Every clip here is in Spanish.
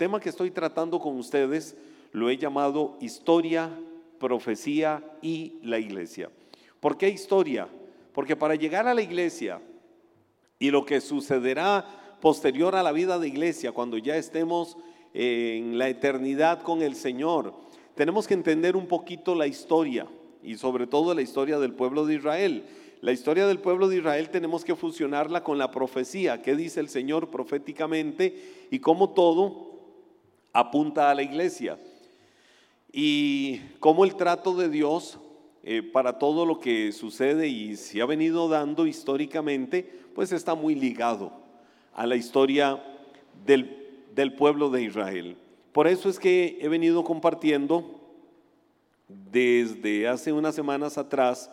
tema que estoy tratando con ustedes lo he llamado historia, profecía y la iglesia. ¿Por qué historia? Porque para llegar a la iglesia y lo que sucederá posterior a la vida de iglesia, cuando ya estemos en la eternidad con el Señor, tenemos que entender un poquito la historia y sobre todo la historia del pueblo de Israel. La historia del pueblo de Israel tenemos que fusionarla con la profecía, qué dice el Señor proféticamente y cómo todo apunta a la iglesia. Y cómo el trato de Dios eh, para todo lo que sucede y se ha venido dando históricamente, pues está muy ligado a la historia del, del pueblo de Israel. Por eso es que he venido compartiendo desde hace unas semanas atrás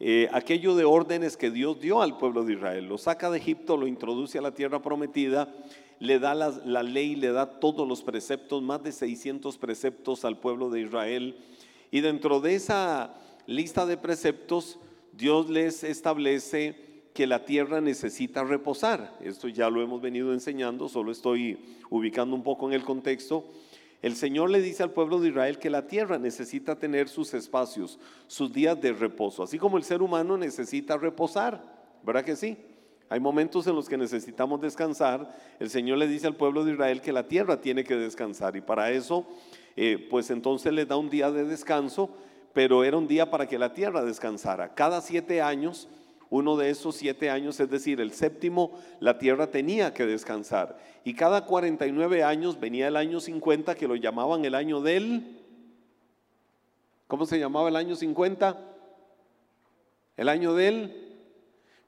eh, aquello de órdenes que Dios dio al pueblo de Israel. Lo saca de Egipto, lo introduce a la tierra prometida, le da la, ley, le da todos los preceptos, más de 600 preceptos al pueblo de Israel. Y dentro de esa lista de preceptos, Dios les establece que la tierra necesita reposar. Esto ya lo hemos venido enseñando, solo estoy ubicando un poco en el contexto. El Señor le dice al pueblo de Israel que la tierra necesita tener sus espacios, sus días de reposo, así como el ser humano necesita reposar, ¿verdad que sí? Hay momentos en los que necesitamos descansar. El Señor le dice al pueblo de Israel que la tierra tiene que descansar y para eso, eh, pues entonces le da un día de descanso, pero era un día para que la tierra descansara. Cada siete años uno de esos siete años, es decir, el séptimo, la tierra tenía que descansar. Y cada 49 años venía el año 50, que lo llamaban el año del... ¿Cómo se llamaba el año 50? El año del...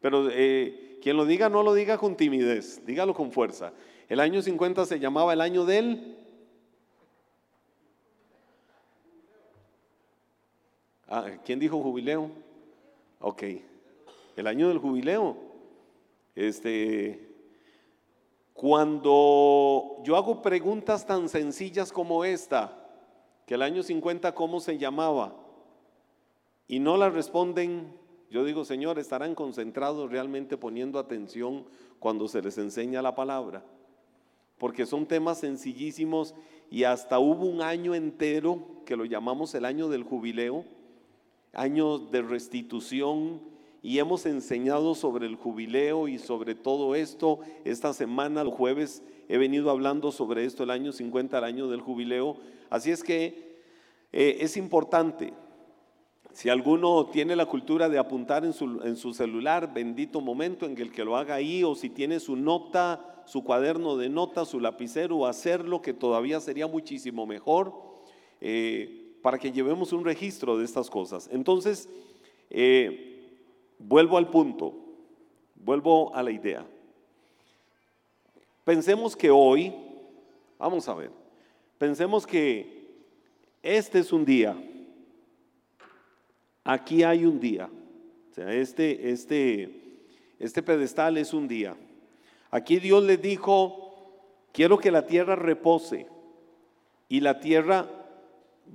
Pero eh, quien lo diga, no lo diga con timidez, dígalo con fuerza. El año 50 se llamaba el año del... Ah, ¿Quién dijo jubileo? Ok el año del jubileo. Este, cuando yo hago preguntas tan sencillas como esta, que el año 50 cómo se llamaba, y no la responden, yo digo, Señor, estarán concentrados realmente poniendo atención cuando se les enseña la palabra, porque son temas sencillísimos y hasta hubo un año entero que lo llamamos el año del jubileo, año de restitución, y hemos enseñado sobre el jubileo y sobre todo esto. Esta semana, el jueves, he venido hablando sobre esto, el año 50, el año del jubileo. Así es que eh, es importante. Si alguno tiene la cultura de apuntar en su, en su, celular, bendito momento en el que lo haga ahí, o si tiene su nota, su cuaderno de notas, su lapicero, hacerlo, que todavía sería muchísimo mejor, eh, para que llevemos un registro de estas cosas. Entonces, eh, Vuelvo al punto, vuelvo a la idea. Pensemos que hoy, vamos a ver, pensemos que este es un día, aquí hay un día, o sea, este, este, este pedestal es un día. Aquí Dios les dijo, quiero que la tierra repose y la tierra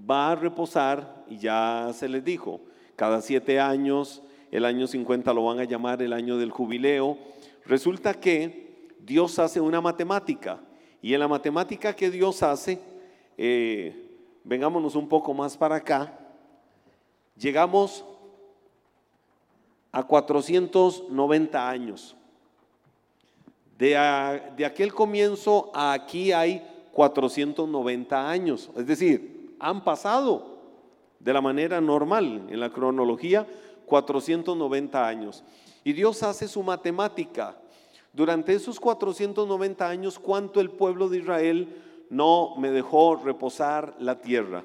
va a reposar y ya se les dijo, cada siete años el año 50 lo van a llamar el año del jubileo. Resulta que Dios hace una matemática y en la matemática que Dios hace, eh, vengámonos un poco más para acá, llegamos a 490 años. De, de, aquel comienzo a aquí hay 490 años. Es decir, han pasado de la manera normal en la cronología 490 años. Y Dios hace su matemática. Durante esos 490 años, ¿cuánto el pueblo de Israel no me dejó reposar la tierra?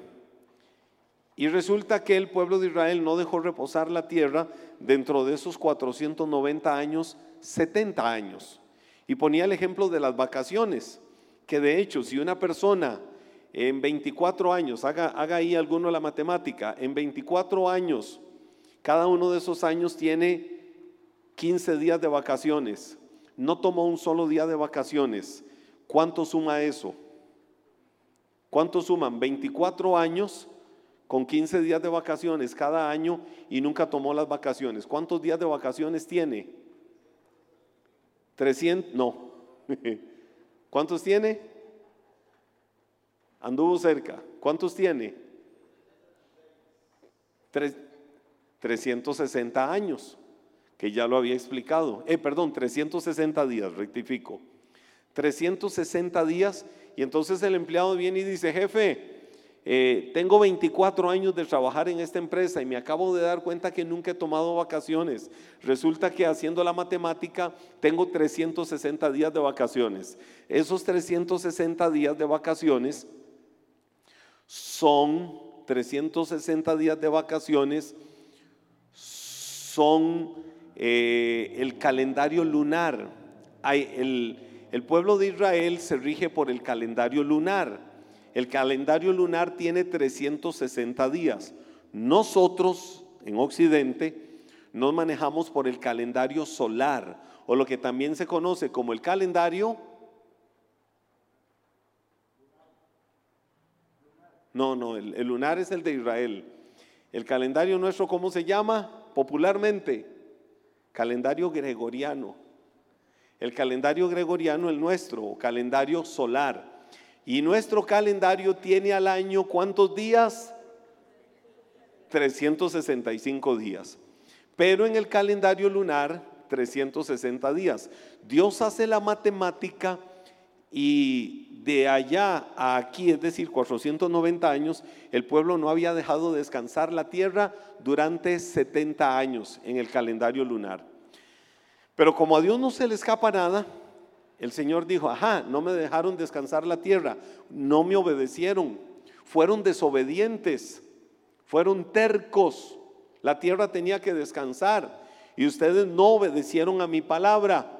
Y resulta que el pueblo de Israel no dejó reposar la tierra dentro de esos 490 años, 70 años. Y ponía el ejemplo de las vacaciones, que de hecho si una persona en 24 años, haga, haga ahí alguno la matemática, en 24 años cada uno de esos años tiene 15 días de vacaciones. No tomó un solo día de vacaciones. ¿Cuánto suma eso? ¿Cuánto suman? 24 años con 15 días de vacaciones cada año y nunca tomó las vacaciones. ¿Cuántos días de vacaciones tiene? 300, no. ¿Cuántos tiene? Anduvo cerca. ¿Cuántos tiene? 360 años, que ya lo había explicado. Eh, perdón, 360 días, rectifico. 360 días y entonces el empleado viene y dice, jefe, eh, tengo 24 años de trabajar en esta empresa y me acabo de dar cuenta que nunca he tomado vacaciones. Resulta que haciendo la matemática tengo 360 días de vacaciones. Esos 360 días de vacaciones son 360 días de vacaciones, son eh, el calendario lunar. el, el pueblo de Israel se rige por el calendario lunar. El calendario lunar tiene 360 días. Nosotros en Occidente nos manejamos por el calendario solar o lo que también se conoce como el calendario No, no, el, lunar es el de Israel. El calendario nuestro, ¿cómo se llama? Popularmente, calendario gregoriano. El calendario gregoriano, el nuestro, calendario solar. Y nuestro calendario tiene al año cuántos días? 365 días. Pero en el calendario lunar, 360 días. Dios hace la matemática y de allá a aquí, es decir, 490 años, el pueblo no había dejado descansar la tierra durante 70 años en el calendario lunar. Pero como a Dios no se le escapa nada, el Señor dijo, ajá, no me dejaron descansar la tierra, no me obedecieron, fueron desobedientes, fueron tercos, la tierra tenía que descansar y ustedes no obedecieron a mi palabra.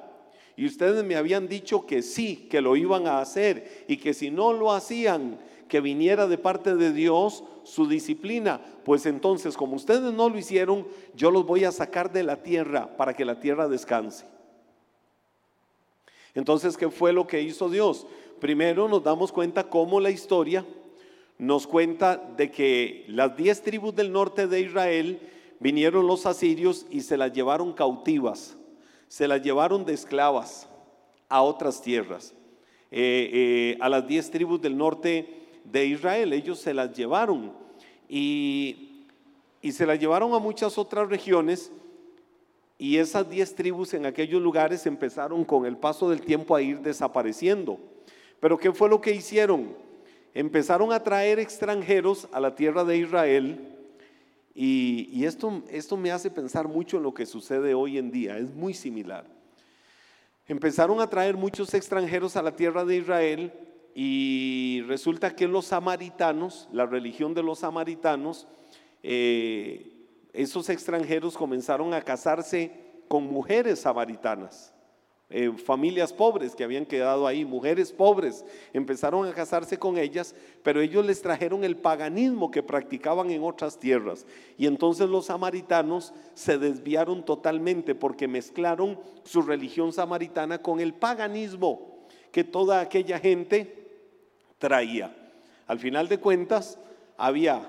Y ustedes me habían dicho que sí, que lo iban a hacer y que si no lo hacían, que viniera de parte de Dios su disciplina. Pues entonces, como ustedes no lo hicieron, yo los voy a sacar de la tierra para que la tierra descanse. Entonces, ¿qué fue lo que hizo Dios? Primero nos damos cuenta cómo la historia nos cuenta de que las diez tribus del norte de Israel vinieron los asirios y se las llevaron cautivas, se las llevaron de esclavas a otras tierras. Eh, eh, a las diez tribus del norte de Israel, ellos se las llevaron y, y se las llevaron a muchas otras regiones y esas diez tribus en aquellos lugares empezaron con el paso del tiempo a ir desapareciendo. Pero ¿qué fue lo que hicieron? Empezaron a traer extranjeros a la tierra de Israel y, esto, esto me hace pensar mucho en lo que sucede hoy en día, es muy similar. Empezaron a traer muchos extranjeros a la tierra de Israel y resulta que los samaritanos, la religión de los samaritanos, eh, esos extranjeros comenzaron a casarse con mujeres samaritanas, eh, familias pobres que habían quedado ahí, mujeres pobres, empezaron a casarse con ellas, pero ellos les trajeron el paganismo que practicaban en otras tierras. Y entonces los samaritanos se desviaron totalmente porque mezclaron su religión samaritana con el paganismo que toda aquella gente traía. Al final de cuentas, había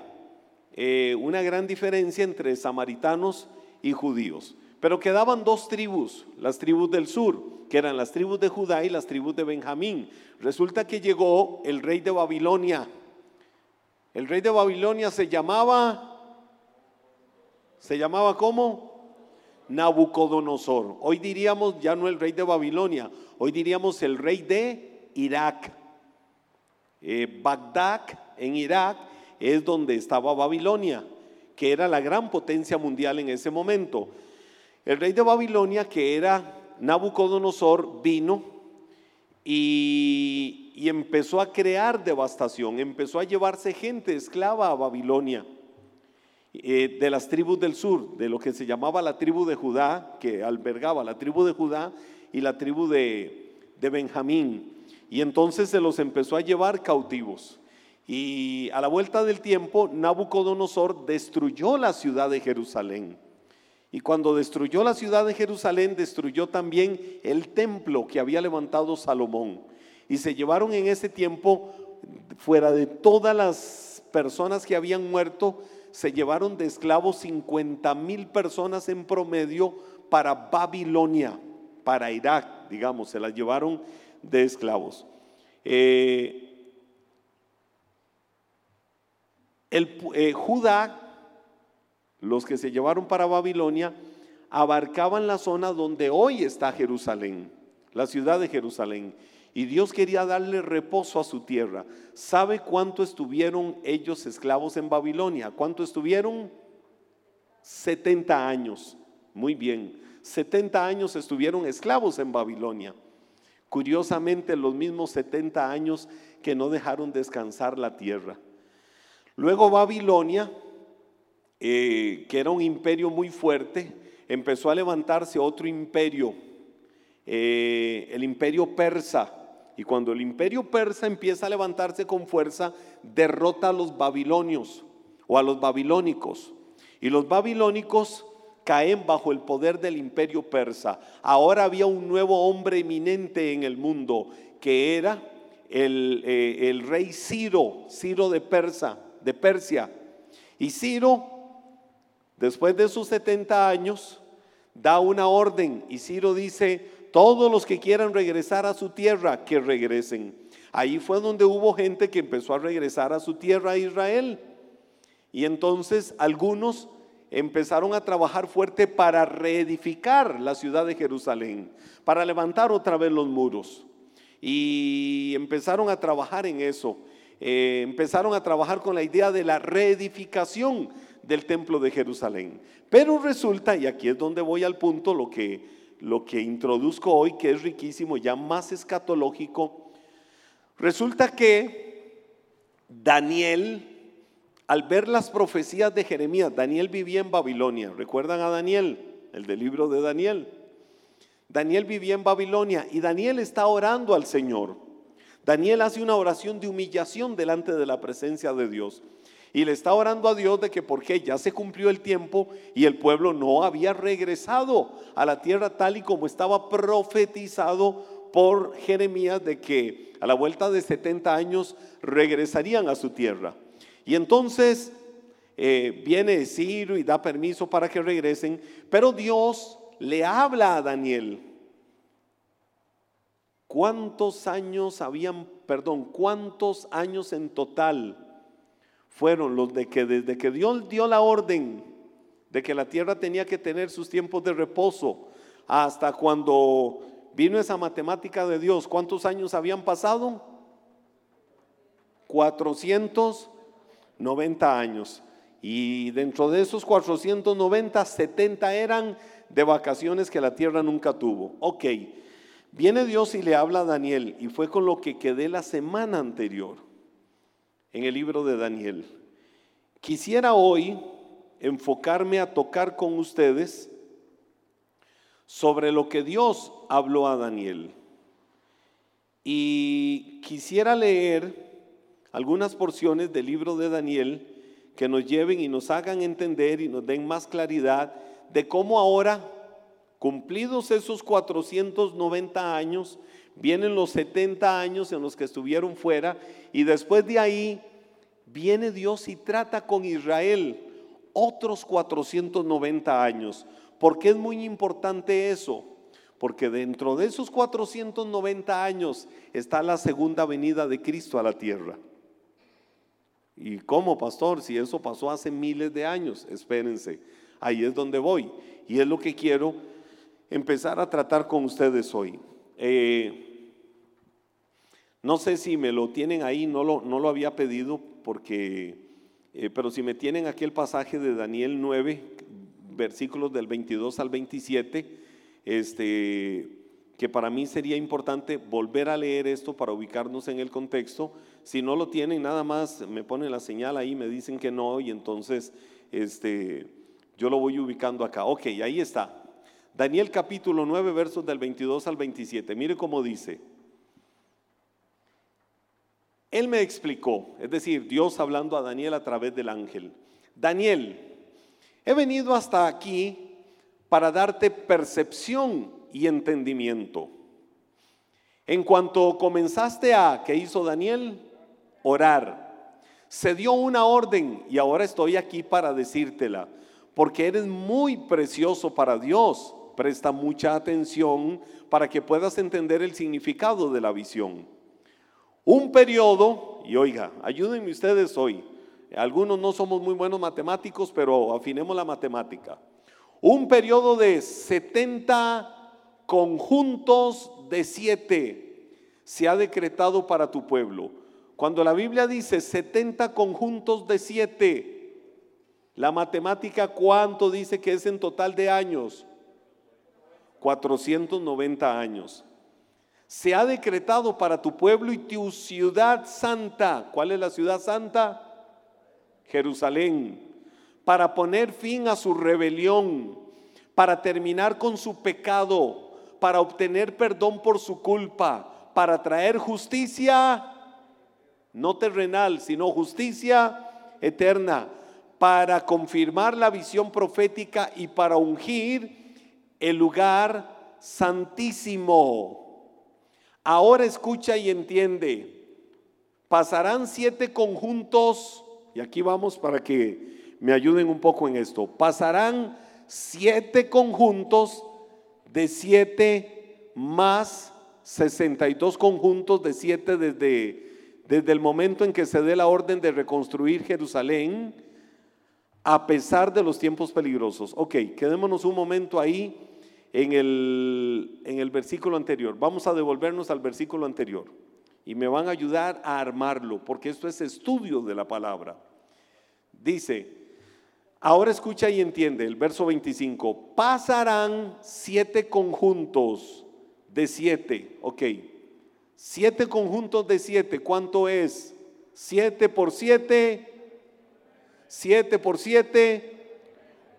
eh, una gran diferencia entre samaritanos y judíos. Pero quedaban dos tribus, las tribus del sur, que eran las tribus de Judá y las tribus de Benjamín. Resulta que llegó el rey de Babilonia. El rey de Babilonia se llamaba, ¿se llamaba cómo? Nabucodonosor. Hoy diríamos ya no el rey de Babilonia, hoy diríamos el rey de Irak. Eh, Bagdad en Irak es donde estaba Babilonia, que era la gran potencia mundial en ese momento. El rey de Babilonia, que era Nabucodonosor, vino y, empezó a crear devastación, empezó a llevarse gente esclava a Babilonia. Eh, de las tribus del sur, de lo que se llamaba la tribu de Judá, que albergaba la tribu de Judá y la tribu de, de Benjamín. Y entonces se los empezó a llevar cautivos. Y a la vuelta del tiempo, Nabucodonosor destruyó la ciudad de Jerusalén. Y cuando destruyó la ciudad de Jerusalén, destruyó también el templo que había levantado Salomón. Y se llevaron en ese tiempo, fuera de todas las personas que habían muerto, se llevaron de esclavos 50 mil personas en promedio para Babilonia, para Irak, digamos, se las llevaron de esclavos. Eh, el, eh, Judá, los que se llevaron para Babilonia, abarcaban la zona donde hoy está Jerusalén, la ciudad de Jerusalén. Y Dios quería darle reposo a su tierra. ¿Sabe cuánto estuvieron ellos esclavos en Babilonia? ¿Cuánto estuvieron? 70 años. Muy bien. 70 años estuvieron esclavos en Babilonia. Curiosamente, los mismos 70 años que no dejaron descansar la tierra. Luego Babilonia, eh, que era un imperio muy fuerte, empezó a levantarse otro imperio, eh, el imperio persa. Y cuando el imperio persa empieza a levantarse con fuerza, derrota a los babilonios o a los babilónicos. Y los babilónicos caen bajo el poder del imperio persa. Ahora había un nuevo hombre eminente en el mundo, que era el, eh, el rey Ciro, Ciro de Persa, de Persia. Y Ciro, después de sus 70 años, da una orden y Ciro dice, todos los que quieran regresar a su tierra, que regresen. Ahí fue donde hubo gente que empezó a regresar a su tierra, a Israel. Y entonces algunos empezaron a trabajar fuerte para reedificar la ciudad de Jerusalén, para levantar otra vez los muros. Y empezaron a trabajar en eso. Eh, empezaron a trabajar con la idea de la reedificación del templo de Jerusalén. Pero resulta, y aquí es donde voy al punto, lo que, lo que introduzco hoy, que es riquísimo, ya más escatológico, resulta que Daniel, al ver las profecías de Jeremías, Daniel vivía en Babilonia, ¿recuerdan a Daniel? El del libro de Daniel. Daniel vivía en Babilonia y Daniel está orando al Señor. Daniel hace una oración de humillación delante de la presencia de Dios. Y le está orando a Dios de que porque ya se cumplió el tiempo y el pueblo no había regresado a la tierra tal y como estaba profetizado por Jeremías de que a la vuelta de 70 años regresarían a su tierra. Y entonces eh, viene Ciro y da permiso para que regresen, pero Dios le habla a Daniel. ¿Cuántos años habían, perdón, cuántos años en total fueron los de que desde que Dios dio la orden de que la tierra tenía que tener sus tiempos de reposo hasta cuando vino esa matemática de Dios, ¿cuántos años habían pasado? 490 años. Y dentro de esos 490, 70 eran de vacaciones que la tierra nunca tuvo. Ok, viene Dios y le habla a Daniel y fue con lo que quedé la semana anterior en el libro de Daniel. Quisiera hoy enfocarme a tocar con ustedes sobre lo que Dios habló a Daniel. Y quisiera leer algunas porciones del libro de Daniel que nos lleven y nos hagan entender y nos den más claridad de cómo ahora, cumplidos esos 490 años, vienen los 70 años en los que estuvieron fuera y después de ahí viene Dios y trata con Israel otros 490 años. ¿Por qué es muy importante eso? Porque dentro de esos 490 años está la segunda venida de Cristo a la tierra. ¿Y cómo, pastor? Si eso pasó hace miles de años, espérense, ahí es donde voy. Y es lo que quiero empezar a tratar con ustedes hoy. Eh, no sé si me lo tienen ahí, no lo, no lo había pedido porque, eh, pero si me tienen aquí el pasaje de Daniel 9, versículos del 22 al 27, este, que para mí sería importante volver a leer esto para ubicarnos en el contexto. Si no lo tienen, nada más me ponen la señal ahí, me dicen que no, y entonces este, yo lo voy ubicando acá. Ok, ahí está. Daniel capítulo 9, versos del 22 al 27. Mire cómo dice. Él me explicó, es decir, Dios hablando a Daniel a través del ángel. Daniel, he venido hasta aquí para darte percepción y entendimiento. En cuanto comenzaste a, ¿qué hizo Daniel? Orar. Se dio una orden y ahora estoy aquí para decírtela, porque eres muy precioso para Dios presta mucha atención para que puedas entender el significado de la visión. Un periodo, y oiga, ayúdenme ustedes hoy, Algunos no somos muy buenos matemáticos, pero afinemos la matemática. Un periodo de 70 conjuntos de 7 se ha decretado para tu pueblo. Cuando la Biblia dice 70 conjuntos de 7, la matemática cuánto dice que es en total de años? 490 años. Se ha decretado para tu pueblo y tu ciudad santa. ¿Cuál es la ciudad santa? Jerusalén, para poner fin a su rebelión, para terminar con su pecado, para obtener perdón por su culpa, para traer justicia, no terrenal, sino justicia eterna, para confirmar la visión profética y para ungir el lugar santísimo. Ahora escucha y entiende. Pasarán siete conjuntos y aquí vamos para que me ayuden un poco en esto. Pasarán siete conjuntos de siete más 62 conjuntos de siete desde, desde el momento en que se dé la orden de reconstruir Jerusalén, a pesar de los tiempos peligrosos. Ok, quedémonos un momento ahí en el, en el versículo anterior. Vamos a devolvernos al versículo anterior y me van a ayudar a armarlo, porque esto es estudio de la palabra. Dice, ahora escucha y entiende el verso 25, pasarán siete conjuntos de siete, ok, siete conjuntos de siete, ¿cuánto es? Siete por siete, siete por siete,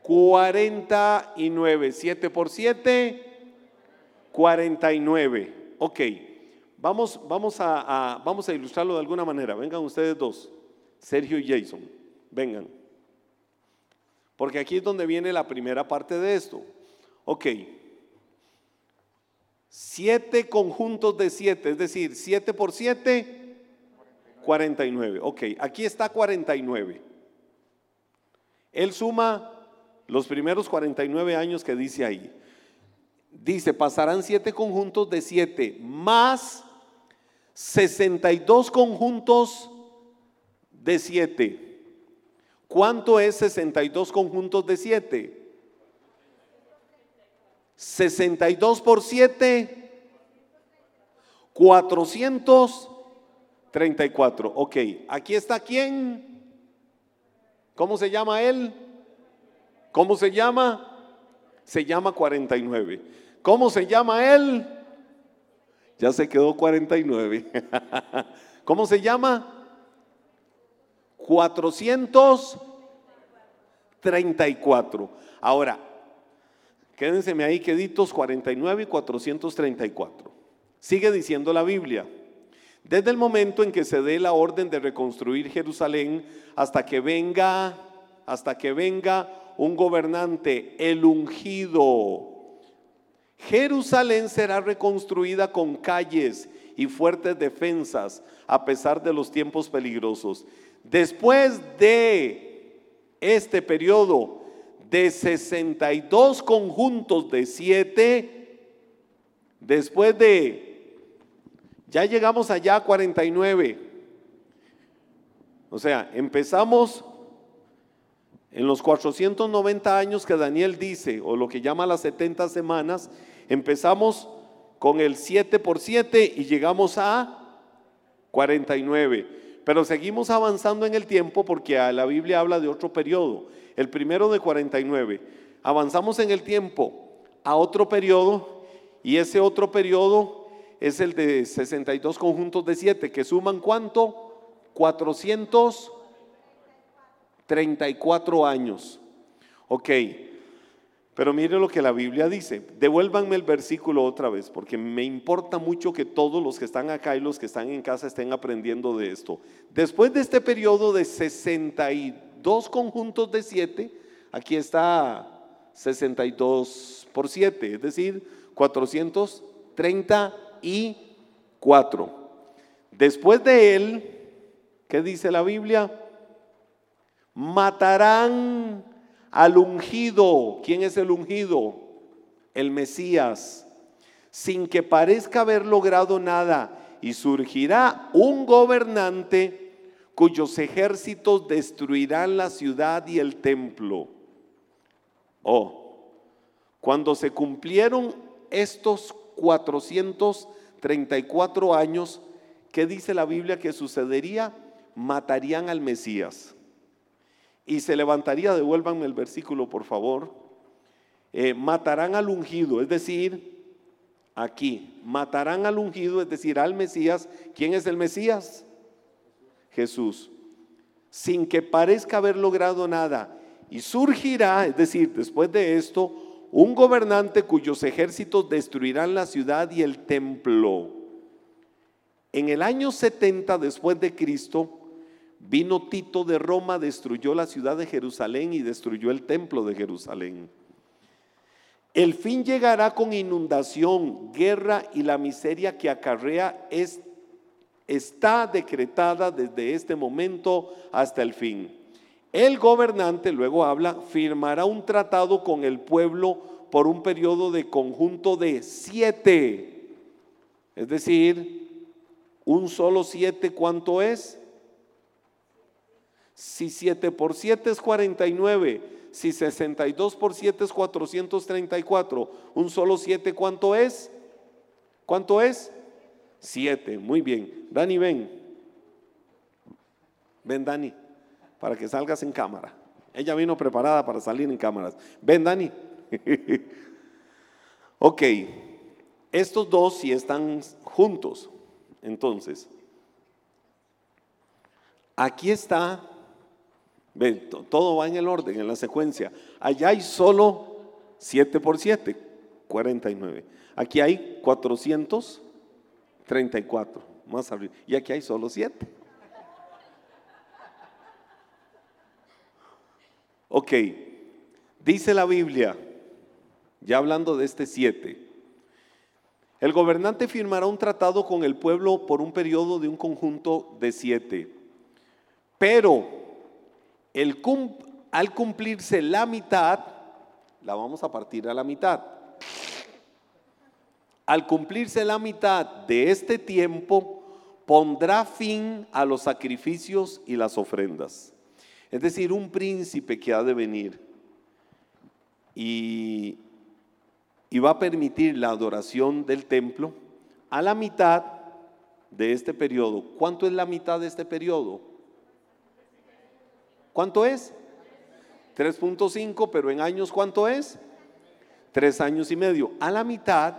cuarenta y nueve, siete por siete, cuarenta y nueve, ok. Vamos, vamos, a, vamos a ilustrarlo de alguna manera. Vengan ustedes dos, Sergio y Jason. Vengan. Porque aquí es donde viene la primera parte de esto. Ok. Siete conjuntos de siete, es decir, siete por siete, 49. Ok, aquí está 49. Él suma los primeros 49 años que dice ahí. Dice, pasarán siete conjuntos de siete más 62 conjuntos de 7. ¿Cuánto es 62 conjuntos de 7? 62 por 7, 434. Ok, aquí está quién. ¿Cómo se llama él? ¿Cómo se llama? Se llama 49. ¿Cómo se llama él? Ya se quedó 49. ¿Cómo se llama? 434. Ahora, quédense ahí queditos 49 y 434. Sigue diciendo la Biblia. Desde el momento en que se dé la orden de reconstruir Jerusalén hasta que venga, hasta que venga un gobernante, el ungido, Jerusalén será reconstruida con calles y fuertes defensas a pesar de los tiempos peligrosos. Después de este periodo de 62 conjuntos de 7, después de, ya llegamos allá a 49. O sea, empezamos en los 490 años que Daniel dice, o lo que llama las 70 semanas, empezamos con el 7 por 7 y llegamos a 49. Pero seguimos avanzando en el tiempo porque la Biblia habla de otro periodo, el primero de 49. Avanzamos en el tiempo a otro periodo y ese otro periodo es el de 62 conjuntos de 7, que suman cuánto? 400 34 años. Ok, pero mire lo que la Biblia dice. Devuélvanme el versículo otra vez, porque me importa mucho que todos los que están acá y los que están en casa estén aprendiendo de esto. Después de este periodo de 62 conjuntos de 7, aquí está 62 por 7, es decir, 434. Después de él, ¿qué dice la Biblia? Matarán al ungido. ¿Quién es el ungido? El Mesías, sin que parezca haber logrado nada. Y surgirá un gobernante cuyos ejércitos destruirán la ciudad y el templo. Oh, cuando se cumplieron estos 434 años, ¿qué dice la Biblia que sucedería? Matarían al Mesías. Y se levantaría, devuélvanme el versículo por favor, eh, matarán al ungido, es decir, aquí, matarán al ungido, es decir, al Mesías. ¿Quién es el Mesías? Jesús. Sin que parezca haber logrado nada. Y surgirá, es decir, después de esto, un gobernante cuyos ejércitos destruirán la ciudad y el templo. En el año 70 después de Cristo, vino Tito de Roma, destruyó la ciudad de Jerusalén y destruyó el templo de Jerusalén. El fin llegará con inundación, guerra y la miseria que acarrea es, está decretada desde este momento hasta el fin. El gobernante, luego habla, firmará un tratado con el pueblo por un periodo de conjunto de siete. Es decir, un solo siete, ¿cuánto es? Si siete por siete es 49, si 62 por 7 es 434, un solo 7, ¿cuánto es? ¿Cuánto es? 7, muy bien. Dani, ven. Ven, Dani para que salgas en cámara. Ella vino preparada para salir en cámaras. Ven, Dani. ok, estos dos si están juntos. Entonces, aquí está, todo va en el orden, en la secuencia. Allá hay solo 7 por 7, 49. Aquí hay 434, más arriba. Y aquí hay solo 7. Ok, dice la Biblia, ya hablando de este siete, el gobernante firmará un tratado con el pueblo por un periodo de un conjunto de siete, pero el al cumplirse la mitad, la vamos a partir a la mitad. Al cumplirse la mitad de este tiempo, pondrá fin a los sacrificios y las ofrendas es decir, un príncipe que ha de venir y, va a permitir la adoración del templo a la mitad de este periodo. ¿Cuánto es la mitad de este periodo? ¿Cuánto es? 3.5, pero en años ¿cuánto es? Tres años y medio. A la mitad,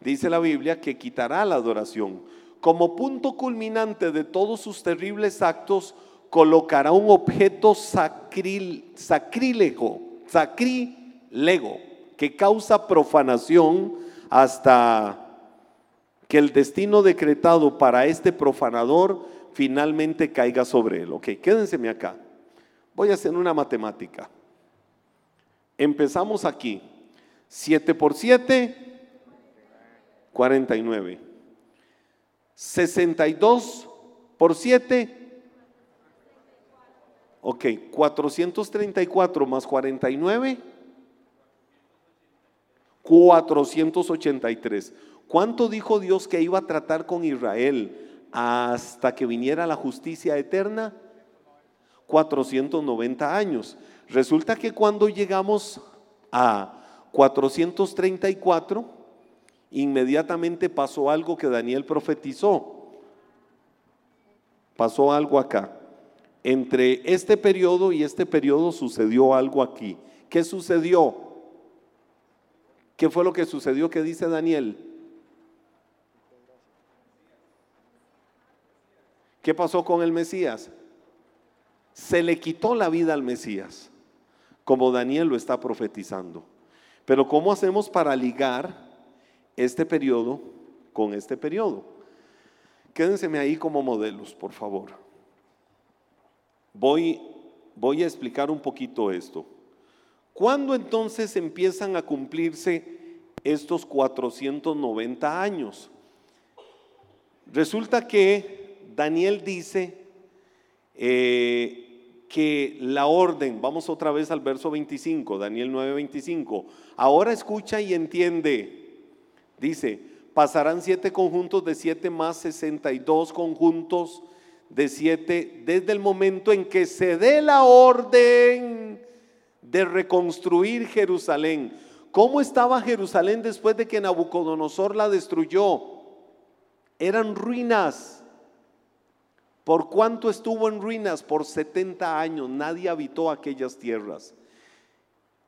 dice la Biblia, que quitará la adoración. Como punto culminante de todos sus terribles actos, colocará un objeto sacrílego, sacrílego, que causa profanación hasta que el destino decretado para este profanador finalmente caiga sobre él. Ok, quédense acá. Voy a hacer una matemática. Empezamos aquí. 7 por 7, 49. 62 por 7, Ok, 434 más 49, 483. ¿Cuánto dijo Dios que iba a tratar con Israel hasta que viniera la justicia eterna? 490 años. Resulta que cuando llegamos a 434, inmediatamente pasó algo que Daniel profetizó. Pasó algo acá entre este periodo y este periodo sucedió algo aquí. ¿Qué sucedió? ¿Qué fue lo que sucedió que dice Daniel? ¿Qué pasó con el Mesías? Se le quitó la vida al Mesías, como Daniel lo está profetizando. Pero ¿cómo hacemos para ligar este periodo con este periodo? Quédense ahí como modelos, por favor. Voy, voy a explicar un poquito esto. ¿Cuándo entonces empiezan a cumplirse estos 490 años? Resulta que Daniel dice eh, que la orden, vamos otra vez al verso 25, Daniel 9:25, ahora escucha y entiende, dice, pasarán siete conjuntos de siete más 62 conjuntos de siete, desde el momento en que se dé la orden de reconstruir Jerusalén. ¿Cómo estaba Jerusalén después de que Nabucodonosor la destruyó? Eran ruinas. ¿Por cuánto estuvo en ruinas? Por 70 años. Nadie habitó aquellas tierras.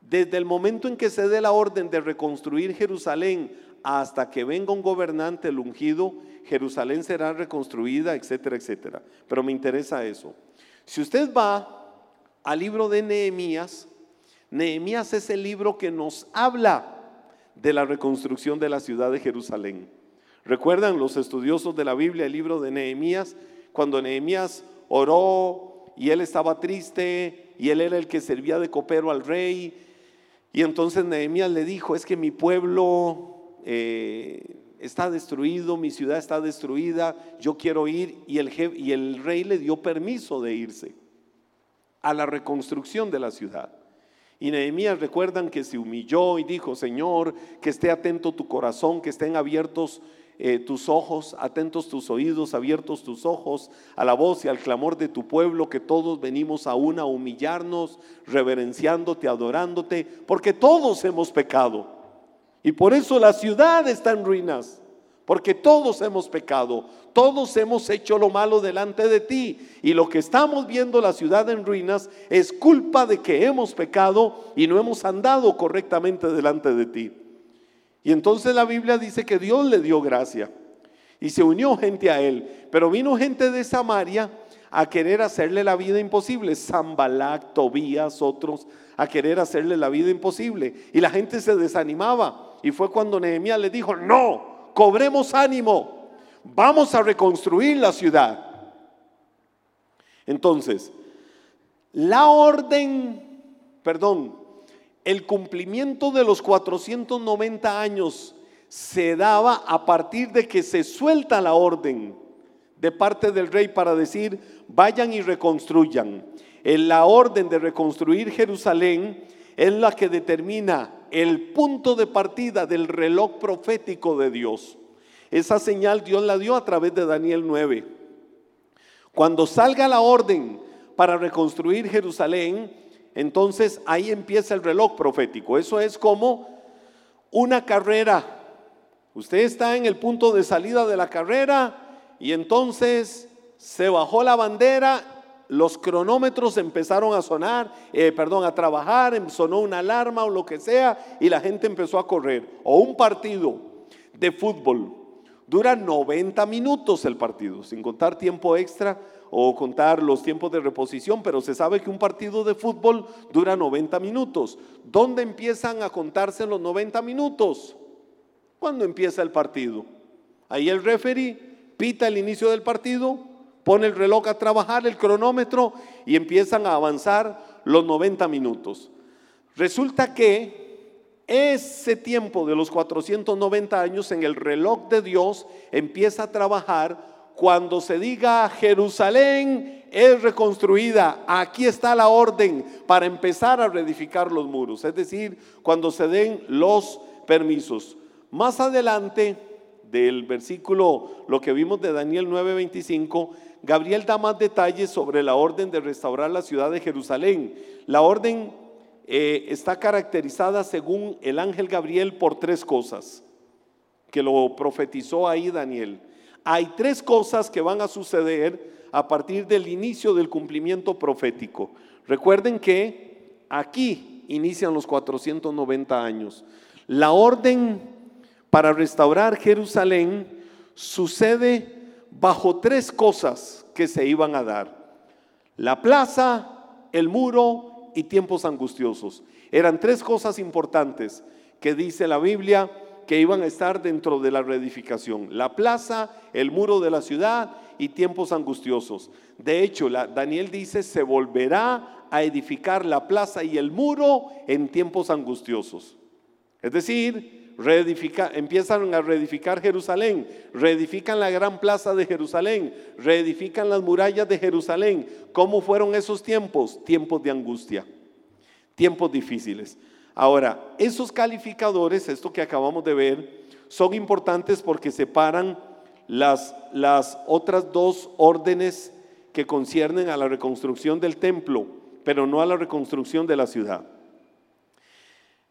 Desde el momento en que se dé la orden de reconstruir Jerusalén hasta que venga un gobernante el ungido, Jerusalén será reconstruida, etcétera, etcétera. Pero me interesa eso. Si usted va al libro de Nehemías, Nehemías es el libro que nos habla de la reconstrucción de la ciudad de Jerusalén. ¿Recuerdan los estudiosos de la Biblia el libro de Nehemías? Cuando Nehemías oró y él estaba triste y él era el que servía de copero al rey. Y entonces Nehemías le dijo, es que mi pueblo eh, está destruido, mi ciudad está destruida, yo quiero ir. Y el, y el rey le dio permiso de irse a la reconstrucción de la ciudad. Y Nehemías recuerdan que se humilló y dijo, Señor, que esté atento tu corazón, que estén abiertos eh, tus ojos, atentos tus oídos, abiertos tus ojos a la voz y al clamor de tu pueblo, que todos venimos aún a humillarnos, reverenciándote, adorándote, porque todos hemos pecado. Y por eso la ciudad está en ruinas, porque todos hemos pecado, todos hemos hecho lo malo delante de ti. Y lo que estamos viendo la ciudad en ruinas es culpa de que hemos pecado y no hemos andado correctamente delante de ti. Y entonces la Biblia dice que Dios le dio gracia y se unió gente a él. Pero vino gente de Samaria a querer hacerle la vida imposible. Zambalac, Tobías, otros, a querer hacerle la vida imposible. Y la gente se desanimaba. Y fue cuando Nehemías le dijo, no, cobremos ánimo, vamos a reconstruir la ciudad. Entonces, la orden, perdón, el cumplimiento de los 490 años se daba a partir de que se suelta la orden de parte del rey para decir, vayan y reconstruyan. En la orden de reconstruir Jerusalén es la que determina el punto de partida del reloj profético de Dios. Esa señal Dios la dio a través de Daniel 9. Cuando salga la orden para reconstruir Jerusalén, entonces ahí empieza el reloj profético. Eso es como una carrera. Usted está en el punto de salida de la carrera y entonces se bajó la bandera, los cronómetros empezaron a sonar, eh, perdón, a trabajar, em, sonó una alarma o lo que sea y la gente empezó a correr. O un partido de fútbol. Dura 90 minutos el partido, sin contar tiempo extra o contar los tiempos de reposición, pero se sabe que un partido de fútbol dura 90 minutos. ¿Dónde empiezan a contarse los 90 minutos? Cuando empieza el partido. Ahí el referee pita el inicio del partido, pone el reloj a trabajar, el cronómetro, y empiezan a avanzar los 90 minutos. Resulta que ese tiempo de los 490 años en el reloj de Dios empieza a trabajar cuando se diga Jerusalén es reconstruida, aquí está la orden para empezar a reedificar los muros, es decir, cuando se den los permisos. Más adelante del versículo, lo que vimos de Daniel 9:25, Gabriel da más detalles sobre la orden de restaurar la ciudad de Jerusalén. La orden eh, está caracterizada según el ángel Gabriel por tres cosas que lo profetizó ahí Daniel hay tres cosas que van a suceder a partir del inicio del cumplimiento profético. Recuerden que aquí inician los 490 años. La orden para restaurar Jerusalén sucede bajo tres cosas que se iban a dar. La plaza, el muro y tiempos angustiosos. Eran tres cosas importantes que dice la Biblia que iban a estar dentro de la reedificación. La plaza, el muro de la ciudad y tiempos angustiosos. De hecho, Daniel dice, se volverá a edificar la plaza y el muro en tiempos angustiosos. Es decir, empiezan a reedificar Jerusalén, reedifican la gran plaza de Jerusalén, reedifican las murallas de Jerusalén. ¿Cómo fueron esos tiempos? Tiempos de angustia, tiempos difíciles. Ahora, esos calificadores, esto que acabamos de ver, son importantes porque separan las, las otras dos órdenes que conciernen a la reconstrucción del templo, pero no a la reconstrucción de la ciudad.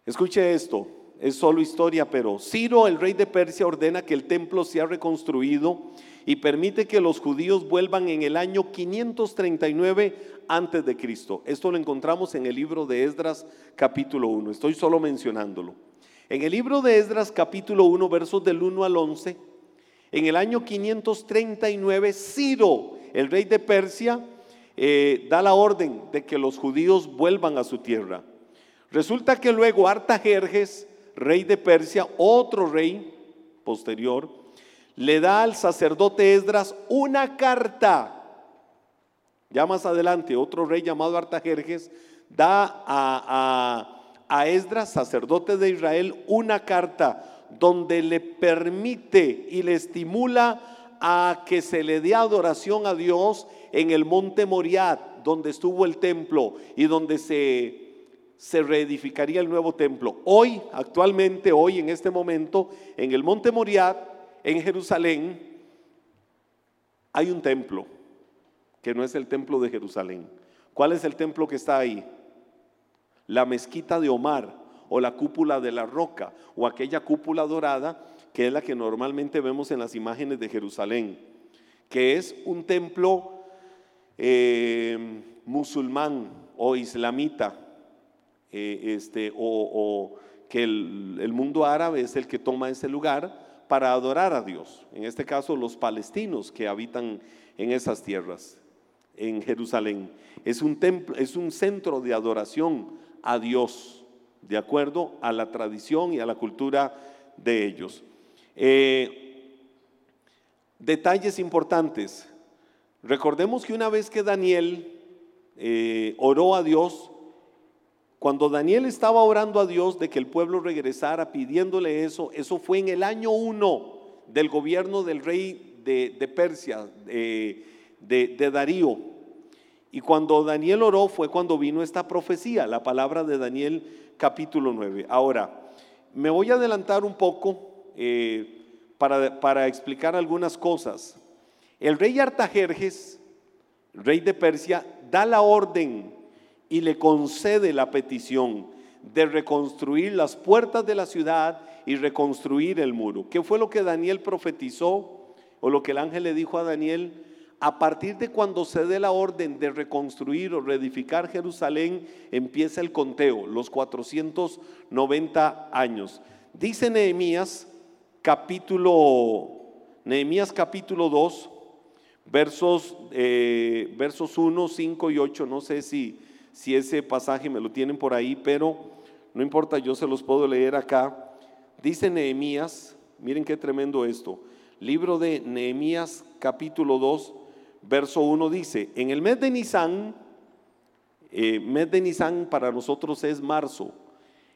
Escuche esto, es solo historia, pero Ciro, el rey de Persia, ordena que el templo sea reconstruido y permite que los judíos vuelvan en el año 539 antes de Cristo. Esto lo encontramos en el libro de Esdras capítulo 1. Estoy solo mencionándolo. En el libro de Esdras capítulo 1, versos del 1 al 11, en el año 539, Ciro, el rey de Persia, eh, da la orden de que los judíos vuelvan a su tierra. Resulta que luego Artajerjes, rey de Persia, otro rey posterior, le da al sacerdote Esdras una carta. Ya más adelante, otro rey llamado Artajerjes da a, Esdras, sacerdote de Israel, una carta donde le permite y le estimula a que se le dé adoración a Dios en el monte Moriat, donde estuvo el templo y donde se se reedificaría el nuevo templo. Hoy, actualmente, hoy en este momento, en el monte Moriat, en Jerusalén, hay un templo, que no es el templo de Jerusalén. ¿Cuál es el templo que está ahí? La mezquita de Omar o la cúpula de la roca o aquella cúpula dorada que es la que normalmente vemos en las imágenes de Jerusalén, que es un templo eh, musulmán o islamita, eh, este, o, que el, mundo árabe es el que toma ese lugar para adorar a Dios. En este caso, los palestinos que habitan en esas tierras, en Jerusalén. Es un, templo, es un centro de adoración a Dios, de acuerdo a la tradición y a la cultura de ellos. Eh, detalles importantes. Recordemos que una vez que Daniel eh, oró a Dios, cuando Daniel estaba orando a Dios de que el pueblo regresara, pidiéndole eso, eso fue en el año uno del gobierno del rey de, Persia, de, Darío. Y cuando Daniel oró fue cuando vino esta profecía, la palabra de Daniel capítulo 9. Ahora, me voy a adelantar un poco eh, para, explicar algunas cosas. El rey Artajerjes, rey de Persia, da la orden y le concede la petición de reconstruir las puertas de la ciudad y reconstruir el muro. ¿Qué fue lo que Daniel profetizó o lo que el ángel le dijo a Daniel? A partir de cuando se dé la orden de reconstruir o reedificar Jerusalén, empieza el conteo, los 490 años. Dice Nehemías capítulo Nehemías capítulo 2, versos, eh, versos 1, 5 y 8, no sé si si ese pasaje me lo tienen por ahí, pero no importa, yo se los puedo leer acá. Dice Nehemías, miren qué tremendo esto. Libro de Nehemías capítulo 2, verso 1 dice, en el mes de Nisan, eh, mes de Nisan para nosotros es marzo,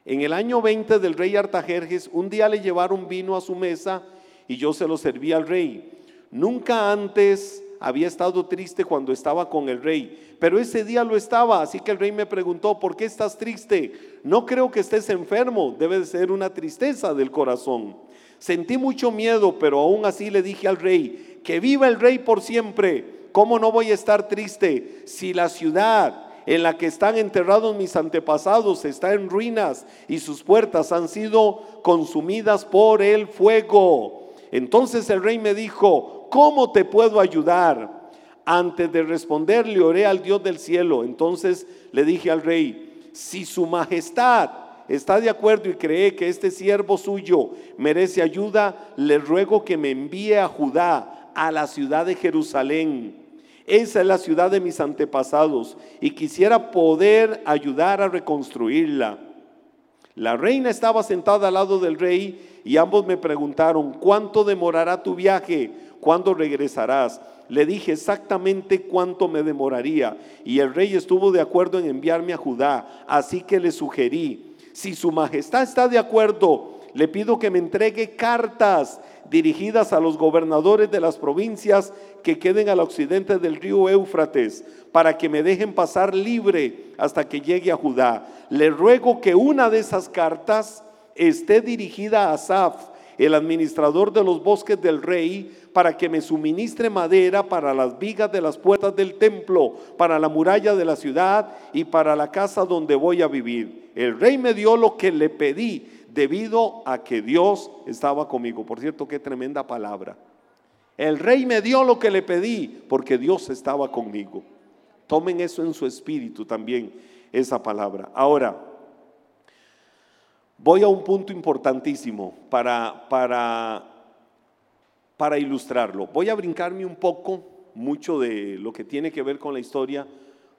en el año 20 del rey Artajerjes, un día le llevaron vino a su mesa y yo se lo serví al rey. Nunca antes había estado triste cuando estaba con el rey, pero ese día lo estaba, así que el rey me preguntó, ¿por qué estás triste? No creo que estés enfermo, debe de ser una tristeza del corazón. Sentí mucho miedo, pero aún así le dije al rey, que viva el rey por siempre. ¿Cómo no voy a estar triste si la ciudad en la que están enterrados mis antepasados está en ruinas y sus puertas han sido consumidas por el fuego? Entonces el rey me dijo, ¿cómo te puedo ayudar? Antes de responderle oré al Dios del cielo. Entonces le dije al rey, si su majestad está de acuerdo y cree que este siervo suyo merece ayuda, le ruego que me envíe a Judá, a la ciudad de Jerusalén. Esa es la ciudad de mis antepasados y quisiera poder ayudar a reconstruirla. La reina estaba sentada al lado del rey y ambos me preguntaron, ¿cuánto demorará tu viaje? ¿cuándo regresarás? Le dije exactamente cuánto me demoraría y el rey estuvo de acuerdo en enviarme a Judá, así que le sugerí, si su majestad está de acuerdo, le pido que me entregue cartas dirigidas a los gobernadores de las provincias que queden al occidente del río Éufrates, para que me dejen pasar libre hasta que llegue a Judá. Le ruego que una de esas cartas esté dirigida a Asaf, el administrador de los bosques del rey, para que me suministre madera para las vigas de las puertas del templo, para la muralla de la ciudad y para la casa donde voy a vivir. El rey me dio lo que le pedí debido a que Dios estaba conmigo. Por cierto, qué tremenda palabra. El rey me dio lo que le pedí porque Dios estaba conmigo. Tomen eso en su espíritu también, esa palabra. Ahora, voy a un punto importantísimo para, para, para ilustrarlo. Voy a brincarme un poco, mucho de lo que tiene que ver con la historia,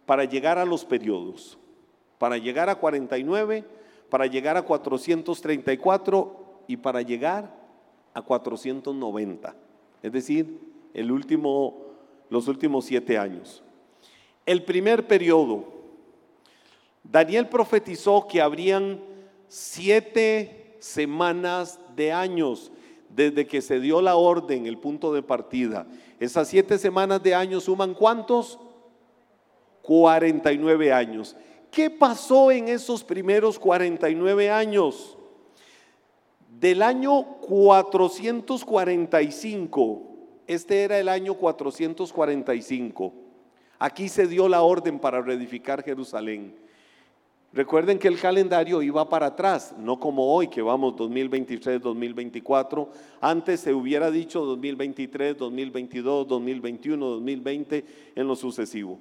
para llegar a los periodos. Para llegar a 49, para llegar a 434 y para llegar a 490 es decir, el último, los últimos siete años. El primer periodo, Daniel profetizó que habrían siete semanas de años desde que se dio la orden, el punto de partida. Esas siete semanas de años suman cuántos? 49 años. ¿Qué pasó en esos primeros 49 años? Del año 445, este era el año 445, aquí se dio la orden para reedificar Jerusalén. Recuerden que el calendario iba para atrás, no como hoy que vamos 2023, 2024. Antes se hubiera dicho 2023, 2022, 2021, 2020 en lo sucesivo.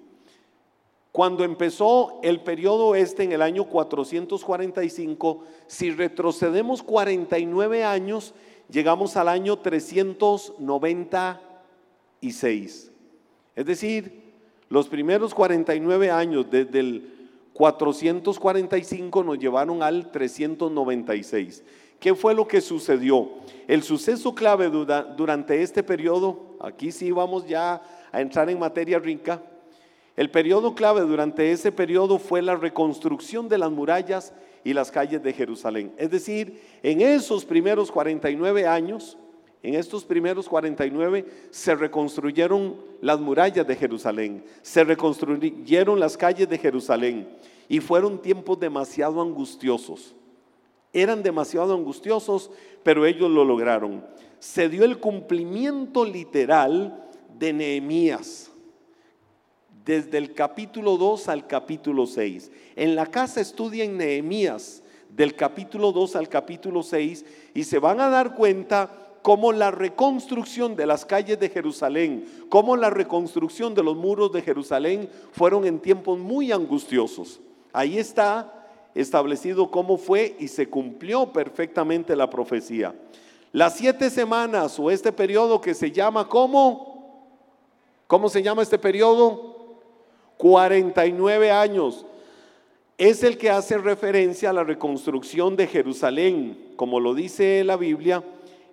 Cuando empezó el periodo este en el año 445, si retrocedemos 49 años, llegamos al año 396. Es decir, los primeros 49 años desde el 445 nos llevaron al 396. ¿Qué fue lo que sucedió? El suceso clave durante este periodo, aquí sí vamos ya a entrar en materia rica, el periodo clave durante ese periodo fue la reconstrucción de las murallas y las calles de Jerusalén. Es decir, en esos primeros 49 años, en estos primeros 49 se reconstruyeron las murallas de Jerusalén, se reconstruyeron las calles de Jerusalén y fueron tiempos demasiado angustiosos. Eran demasiado angustiosos, pero ellos lo lograron. Se dio el cumplimiento literal de Nehemías desde el capítulo 2 al capítulo 6. En la casa estudien Nehemías del capítulo 2 al capítulo 6 y se van a dar cuenta cómo la reconstrucción de las calles de Jerusalén, cómo la reconstrucción de los muros de Jerusalén fueron en tiempos muy angustiosos. Ahí está establecido cómo fue y se cumplió perfectamente la profecía. Las siete semanas o este periodo que se llama ¿cómo? ¿Cómo se llama este periodo? 49 años. Es el que hace referencia a la reconstrucción de Jerusalén, como lo dice la Biblia,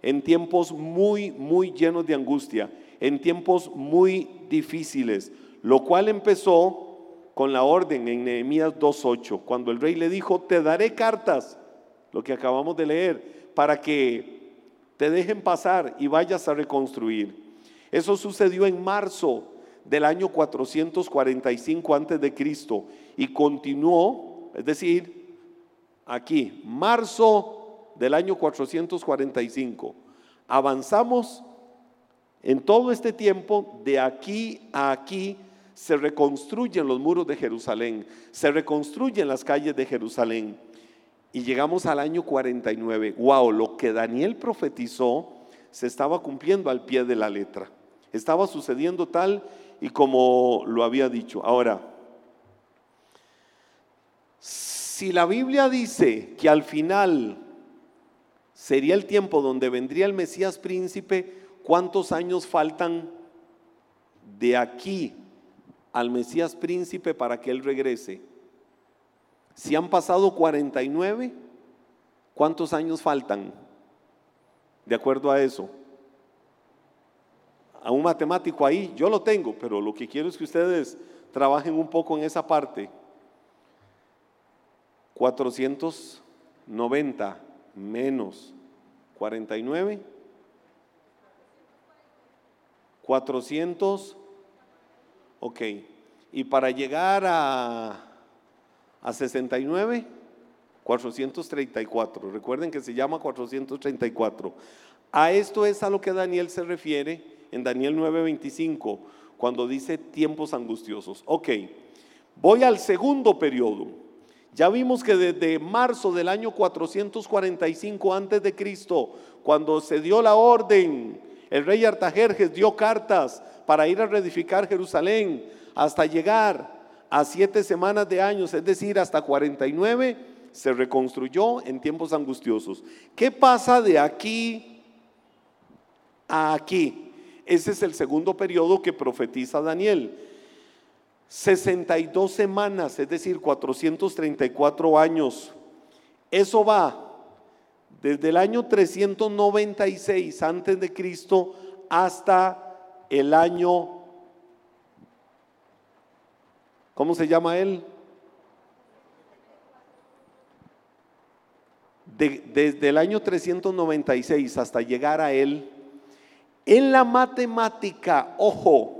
en tiempos muy, muy llenos de angustia, en tiempos muy difíciles, lo cual empezó con la orden en Nehemías 2.8, cuando el rey le dijo, te daré cartas, lo que acabamos de leer, para que te dejen pasar y vayas a reconstruir. Eso sucedió en marzo del año 445 antes de Cristo y continuó, es decir, aquí, marzo del año 445. Avanzamos en todo este tiempo, de aquí a aquí, se reconstruyen los muros de Jerusalén, se reconstruyen las calles de Jerusalén. Y llegamos al año 49. Wow, lo que Daniel profetizó se estaba cumpliendo al pie de la letra. Estaba sucediendo tal y como lo había dicho. Ahora, si la Biblia dice que al final sería el tiempo donde vendría el Mesías príncipe, ¿cuántos años faltan de aquí al Mesías príncipe para que Él regrese? Si han pasado 49, ¿cuántos años faltan? De acuerdo a eso a un matemático ahí, yo lo tengo, pero lo que quiero es que ustedes trabajen un poco en esa parte. 490 menos 49. 400. Ok. Y para llegar a, a 69, 434. Recuerden que se llama 434. A esto es a lo que Daniel se refiere en Daniel 9:25, cuando dice tiempos angustiosos. Ok, voy al segundo periodo. Ya vimos que desde marzo del año 445 antes de Cristo, cuando se dio la orden, el rey Artajerjes dio cartas para ir a reedificar Jerusalén hasta llegar a siete semanas de años, es decir, hasta 49, se reconstruyó en tiempos angustiosos. ¿Qué pasa de aquí a aquí? Ese es el segundo periodo que profetiza Daniel. 62 semanas, es decir, 434 años. Eso va desde el año 396 antes de Cristo hasta el año ¿Cómo se llama él? desde el año 396 hasta llegar a él, en la matemática, ojo,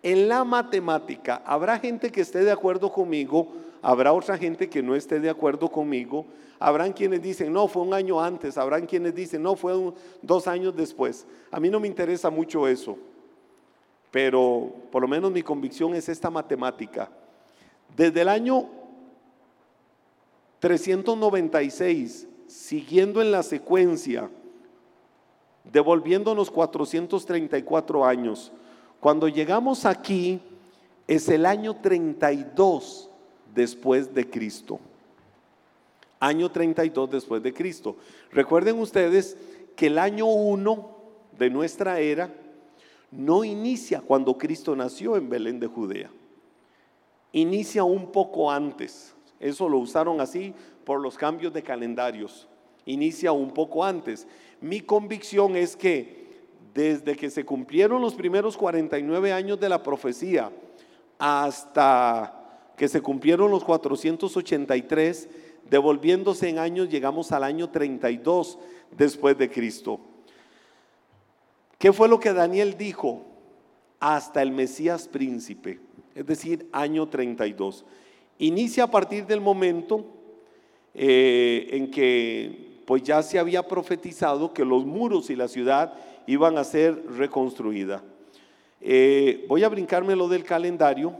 en la matemática, habrá gente que esté de acuerdo conmigo, habrá otra gente que no esté de acuerdo conmigo, habrán quienes dicen, no, fue un año antes, habrán quienes dicen, no, fue dos años después. A mí no me interesa mucho eso, pero por lo menos mi convicción es esta matemática. Desde el año 396, siguiendo en la secuencia, devolviéndonos 434 años, cuando llegamos aquí es el año 32 después de Cristo. Año 32 después de Cristo. Recuerden ustedes que el año 1 de nuestra era no inicia cuando Cristo nació en Belén de Judea inicia un poco antes. Eso lo usaron así por los cambios de calendarios. Inicia un poco antes. Mi convicción es que desde que se cumplieron los primeros 49 años de la profecía hasta que se cumplieron los 483, devolviéndose en años, llegamos al año 32 después de Cristo. ¿Qué fue lo que Daniel dijo? Hasta el Mesías príncipe es decir, año 32. Inicia a partir del momento eh, en que pues ya se había profetizado que los muros y la ciudad iban a ser reconstruidas. Eh, voy a brincarme lo del calendario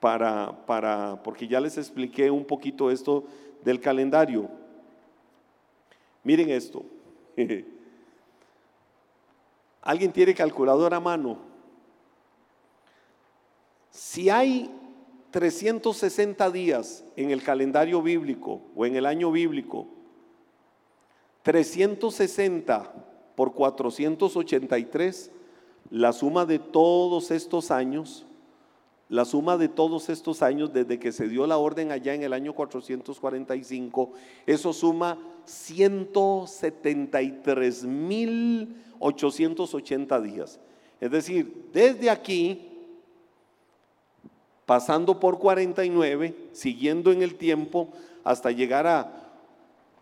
para, para, porque ya les expliqué un poquito esto del calendario. Miren esto. ¿Alguien tiene calculador a mano? Si hay 360 días en el calendario bíblico o en el año bíblico, 360 por 483, la suma de todos estos años, la suma de todos estos años desde que se dio la orden allá en el año 445, eso suma 173.880 días. Es decir, desde aquí pasando por 49, siguiendo en el tiempo hasta llegar a,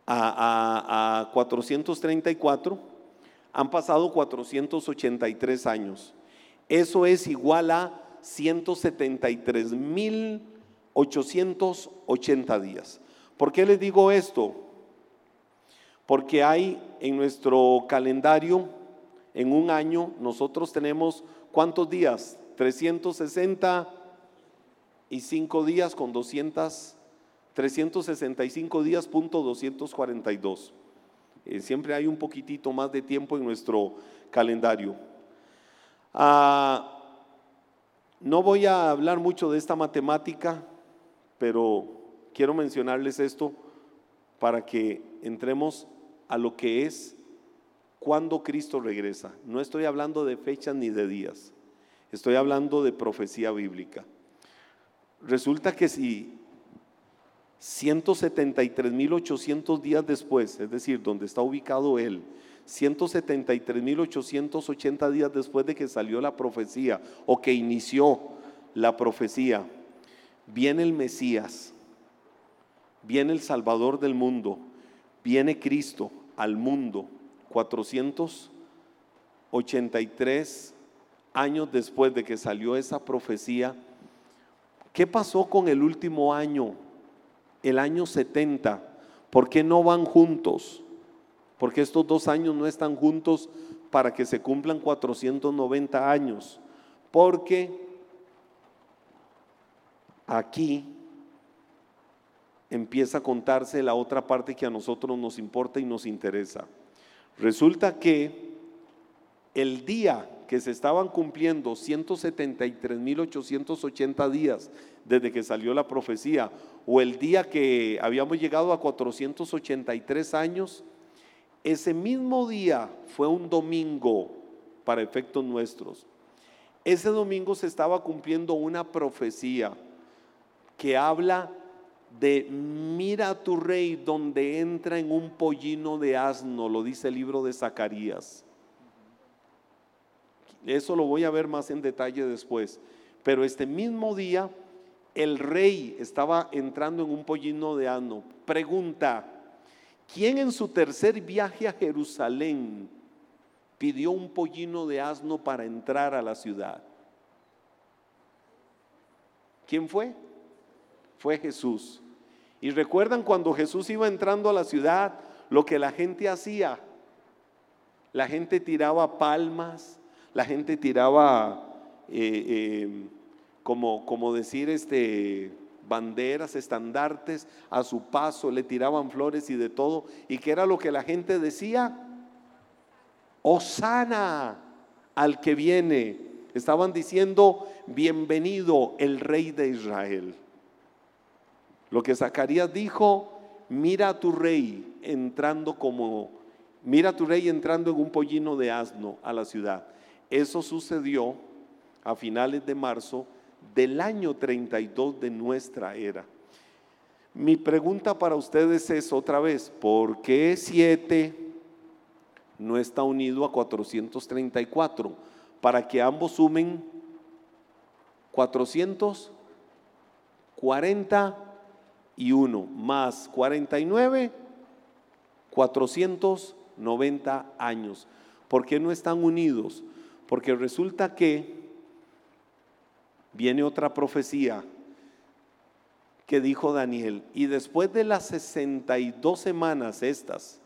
a, 434, han pasado 483 años. Eso es igual a 173.880 días. ¿Por qué les digo esto? Porque hay en nuestro calendario, en un año, nosotros tenemos ¿cuántos días? 360 y 5 días con 200, 365 días punto 242. Eh, siempre hay un poquitito más de tiempo en nuestro calendario. Ah, no voy a hablar mucho de esta matemática, pero quiero mencionarles esto para que entremos a lo que es cuando Cristo regresa. No estoy hablando de fechas ni de días, estoy hablando de profecía bíblica. Resulta que si 173.800 días después, es decir, donde está ubicado él, 173.880 días después de que salió la profecía o que inició la profecía, viene el Mesías, viene el Salvador del mundo, viene Cristo al mundo, 483 años después de que salió esa profecía. ¿Qué pasó con el último año, el año 70? ¿Por qué no van juntos? porque estos dos años no están juntos para que se cumplan 490 años, porque aquí empieza a contarse la otra parte que a nosotros nos importa y nos interesa. Resulta que el día que se estaban cumpliendo 173.880 días desde que salió la profecía, o el día que habíamos llegado a 483 años, ese mismo día fue un domingo para efectos nuestros. Ese domingo se estaba cumpliendo una profecía que habla de mira a tu rey donde entra en un pollino de asno, lo dice el libro de Zacarías. Eso lo voy a ver más en detalle después. Pero este mismo día el rey estaba entrando en un pollino de asno. Pregunta, ¿quién en su tercer viaje a Jerusalén pidió un pollino de asno para entrar a la ciudad? ¿Quién fue? Fue Jesús. Y recuerdan cuando Jesús iba entrando a la ciudad, lo que la gente hacía. La gente tiraba palmas, la gente tiraba, eh, eh, como, decir, este, banderas, estandartes, a su paso le tiraban flores y de todo. ¿Y qué era lo que la gente decía? Osana al que viene. Estaban diciendo, bienvenido el rey de Israel. Lo que Zacarías dijo, mira a tu rey entrando como, mira a tu rey entrando en un pollino de asno a la ciudad. Eso sucedió a finales de marzo del año 32 de nuestra era. Mi pregunta para ustedes es otra vez, ¿por qué 7 no está unido a 434? Para que ambos sumen 441 más 49, 490 años. ¿Por qué no están unidos? Porque resulta que viene otra profecía que dijo Daniel, y después de las 62 semanas estas,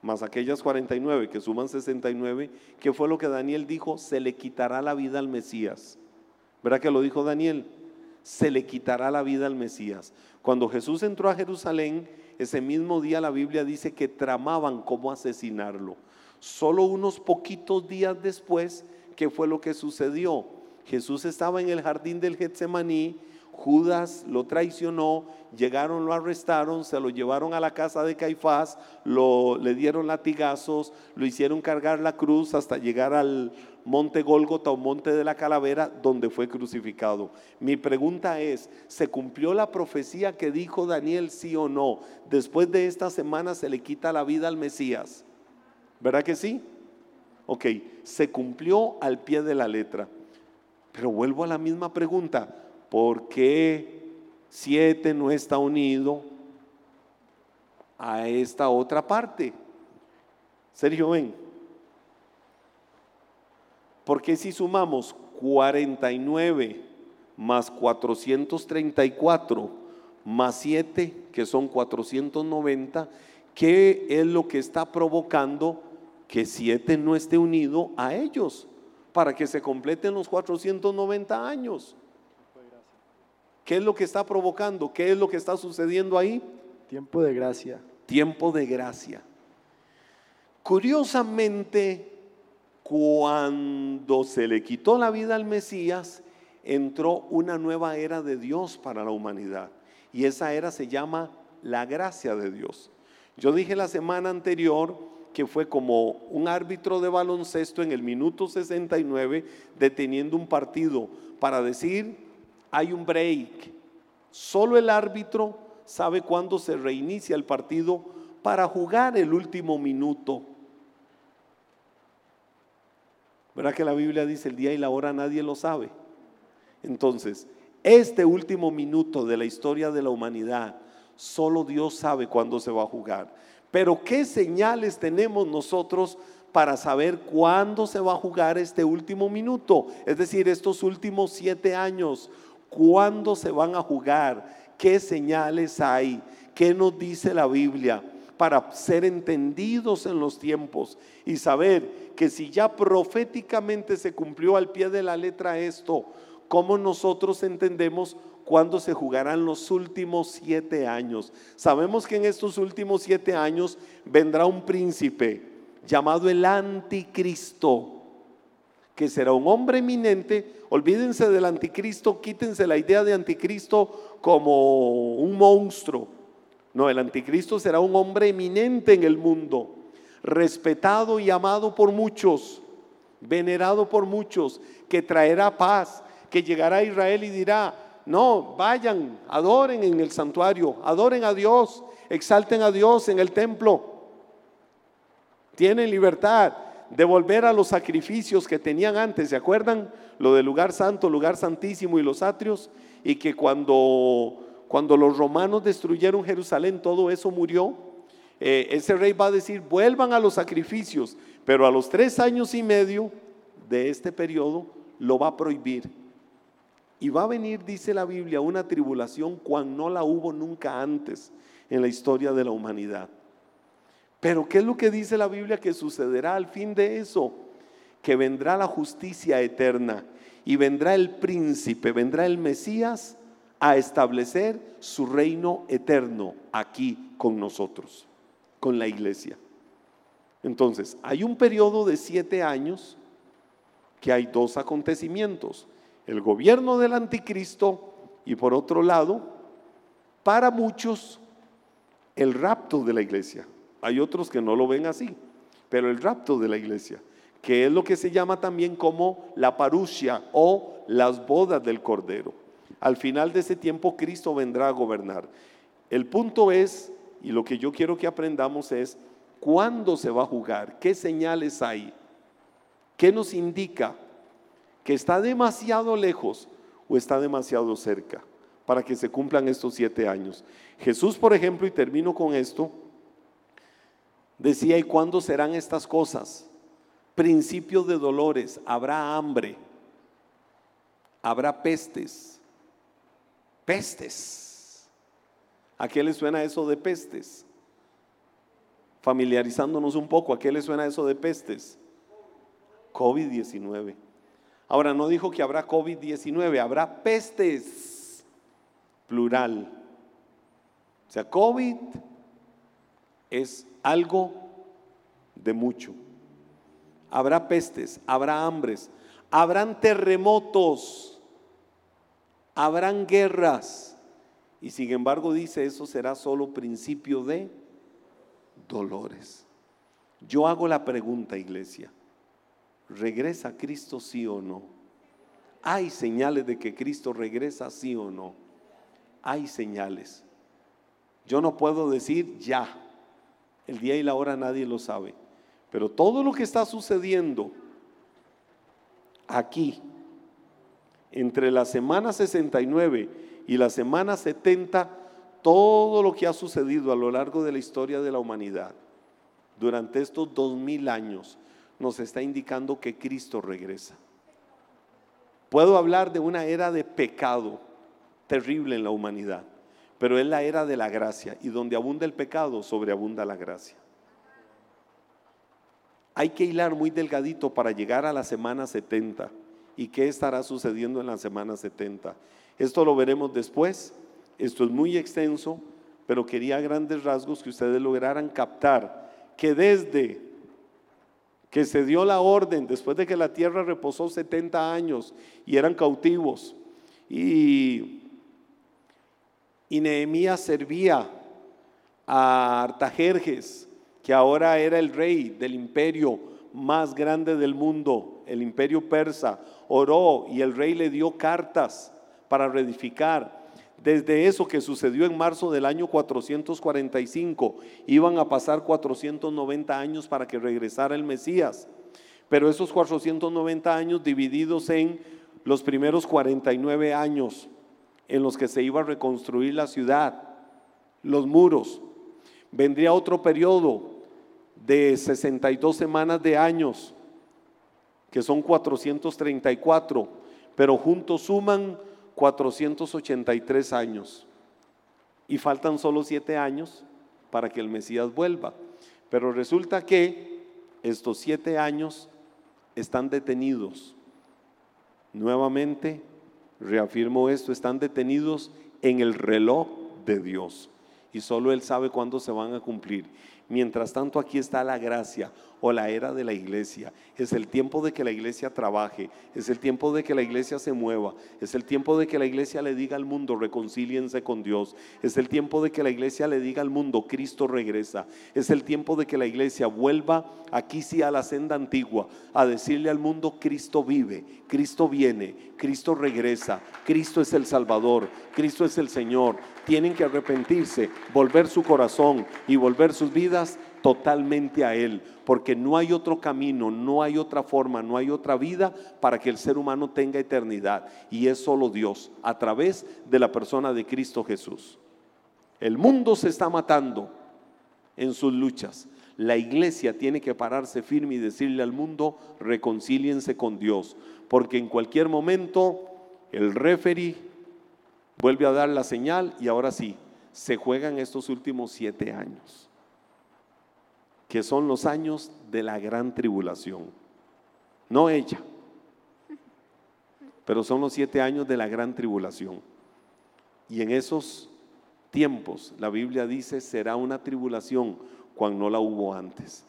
más aquellas 49 que suman 69, ¿qué fue lo que Daniel dijo? Se le quitará la vida al Mesías. ¿Verdad que lo dijo Daniel? Se le quitará la vida al Mesías. Cuando Jesús entró a Jerusalén, ese mismo día la Biblia dice que tramaban cómo asesinarlo. Solo unos poquitos días después, ¿qué fue lo que sucedió? Jesús estaba en el jardín del Getsemaní, Judas lo traicionó, llegaron, lo arrestaron, se lo llevaron a la casa de Caifás, lo, le dieron latigazos, lo hicieron cargar la cruz hasta llegar al monte Gólgota o monte de la calavera donde fue crucificado. Mi pregunta es, ¿se cumplió la profecía que dijo Daniel sí o no? Después de esta semana se le quita la vida al Mesías. ¿Verdad que sí? Ok, se cumplió al pie de la letra. Pero vuelvo a la misma pregunta, ¿por qué siete no está unido a esta otra parte? Sergio, ven. Porque si sumamos 49 más 434 más 7, que son 490, ¿qué es lo que está provocando que siete no esté unido a ellos para que se completen los 490 años. ¿Qué es lo que está provocando? ¿Qué es lo que está sucediendo ahí? Tiempo de gracia. Tiempo de gracia. Curiosamente, cuando se le quitó la vida al Mesías, entró una nueva era de Dios para la humanidad. Y esa era se llama la gracia de Dios. Yo dije la semana anterior que fue como un árbitro de baloncesto en el minuto 69 deteniendo un partido para decir, hay un break. Solo el árbitro sabe cuándo se reinicia el partido para jugar el último minuto. ¿Verdad que la Biblia dice el día y la hora nadie lo sabe? Entonces, este último minuto de la historia de la humanidad, solo Dios sabe cuándo se va a jugar. Pero ¿qué señales tenemos nosotros para saber cuándo se va a jugar este último minuto? Es decir, estos últimos siete años, ¿cuándo se van a jugar? ¿Qué señales hay? ¿Qué nos dice la Biblia? para ser entendidos en los tiempos y saber que si ya proféticamente se cumplió al pie de la letra esto, ¿cómo nosotros entendemos cuándo se jugarán los últimos siete años? Sabemos que en estos últimos siete años vendrá un príncipe llamado el anticristo que será un hombre eminente. Olvídense del anticristo, quítense la idea de anticristo como un monstruo. No, el anticristo será un hombre eminente en el mundo, respetado y amado por muchos, venerado por muchos, que traerá paz, que llegará a Israel y dirá, no, vayan, adoren en el santuario, adoren a Dios, exalten a Dios en el templo. Tienen libertad de volver a los sacrificios que tenían antes, ¿se acuerdan? Lo del lugar santo, lugar santísimo y los atrios, y que cuando, cuando los romanos destruyeron Jerusalén, todo eso murió. Eh, ese rey va a decir, vuelvan a los sacrificios, pero a los tres años y medio de este periodo lo va a prohibir. Y va a venir, dice la Biblia, una tribulación cuando no la hubo nunca antes en la historia de la humanidad. Pero ¿qué es lo que dice la Biblia que sucederá al fin de eso? Que vendrá la justicia eterna y vendrá el príncipe, vendrá el Mesías a establecer su reino eterno aquí con nosotros, con la iglesia. Entonces, hay un periodo de siete años que hay dos acontecimientos, el gobierno del anticristo y por otro lado, para muchos, el rapto de la iglesia. Hay otros que no lo ven así, pero el rapto de la iglesia, que es lo que se llama también como la parusia o las bodas del Cordero. Al final de ese tiempo Cristo vendrá a gobernar. El punto es, y lo que yo quiero que aprendamos es, ¿cuándo se va a jugar? ¿Qué señales hay? ¿Qué nos indica que está demasiado lejos o está demasiado cerca para que se cumplan estos siete años? Jesús, por ejemplo, y termino con esto, Decía, ¿y cuándo serán estas cosas? Principio de dolores, habrá hambre, habrá pestes, pestes. ¿A qué le suena eso de pestes? Familiarizándonos un poco, ¿a qué le suena eso de pestes? COVID-19. Ahora no dijo que habrá COVID-19, habrá pestes, plural. O sea, COVID es algo de mucho. Habrá pestes, habrá hambres, habrán terremotos, habrán guerras. Y sin embargo dice, eso será solo principio de dolores. Yo hago la pregunta, iglesia, ¿regresa Cristo sí o no? ¿Hay señales de que Cristo regresa sí o no? Hay señales. Yo no puedo decir ya, el día y la hora nadie lo sabe. Pero todo lo que está sucediendo aquí, entre la semana 69 y la semana 70, todo lo que ha sucedido a lo largo de la historia de la humanidad durante estos dos mil años nos está indicando que Cristo regresa. Puedo hablar de una era de pecado terrible en la humanidad pero es la era de la gracia y donde abunda el pecado, sobreabunda la gracia. Hay que hilar muy delgadito para llegar a la semana 70. ¿Y qué estará sucediendo en la semana 70? Esto lo veremos después. Esto es muy extenso, pero quería grandes rasgos que ustedes lograran captar que desde que se dio la orden, después de que la tierra reposó 70 años y eran cautivos, y y Nehemías servía a Artajerjes, que ahora era el rey del imperio más grande del mundo, el imperio persa, oró y el rey le dio cartas para reedificar. Desde eso que sucedió en marzo del año 445, iban a pasar 490 años para que regresara el Mesías. Pero esos 490 años divididos en los primeros 49 años en los que se iba a reconstruir la ciudad, los muros. Vendría otro periodo de 62 semanas de años, que son 434, pero juntos suman 483 años. Y faltan solo 7 años para que el Mesías vuelva. Pero resulta que estos siete años están detenidos. Nuevamente, reafirmo esto, están detenidos en el reloj de Dios. Y solo Él sabe cuándo se van a cumplir. Mientras tanto, aquí está la gracia o la era de la iglesia. Es el tiempo de que la iglesia trabaje, es el tiempo de que la iglesia se mueva, es el tiempo de que la iglesia le diga al mundo, reconcíliense con Dios, es el tiempo de que la iglesia le diga al mundo, Cristo regresa, es el tiempo de que la iglesia vuelva aquí sí a la senda antigua, a decirle al mundo, Cristo vive, Cristo viene, Cristo regresa, Cristo es el Salvador, Cristo es el Señor. Tienen que arrepentirse, volver su corazón y volver sus vidas totalmente a Él, porque no hay otro camino, no hay otra forma, no hay otra vida para que el ser humano tenga eternidad. Y es solo Dios, a través de la persona de Cristo Jesús. El mundo se está matando en sus luchas. La iglesia tiene que pararse firme y decirle al mundo, reconcíliense con Dios, porque en cualquier momento el referee vuelve a dar la señal y ahora sí, se juegan estos últimos siete años que son los años de la gran tribulación. No ella, pero son los siete años de la gran tribulación. Y en esos tiempos, la Biblia dice, será una tribulación cuando no la hubo antes.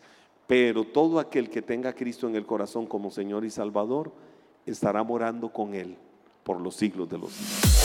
Pero todo aquel que tenga a Cristo en el corazón como Señor y Salvador, estará morando con Él por los siglos de los siglos.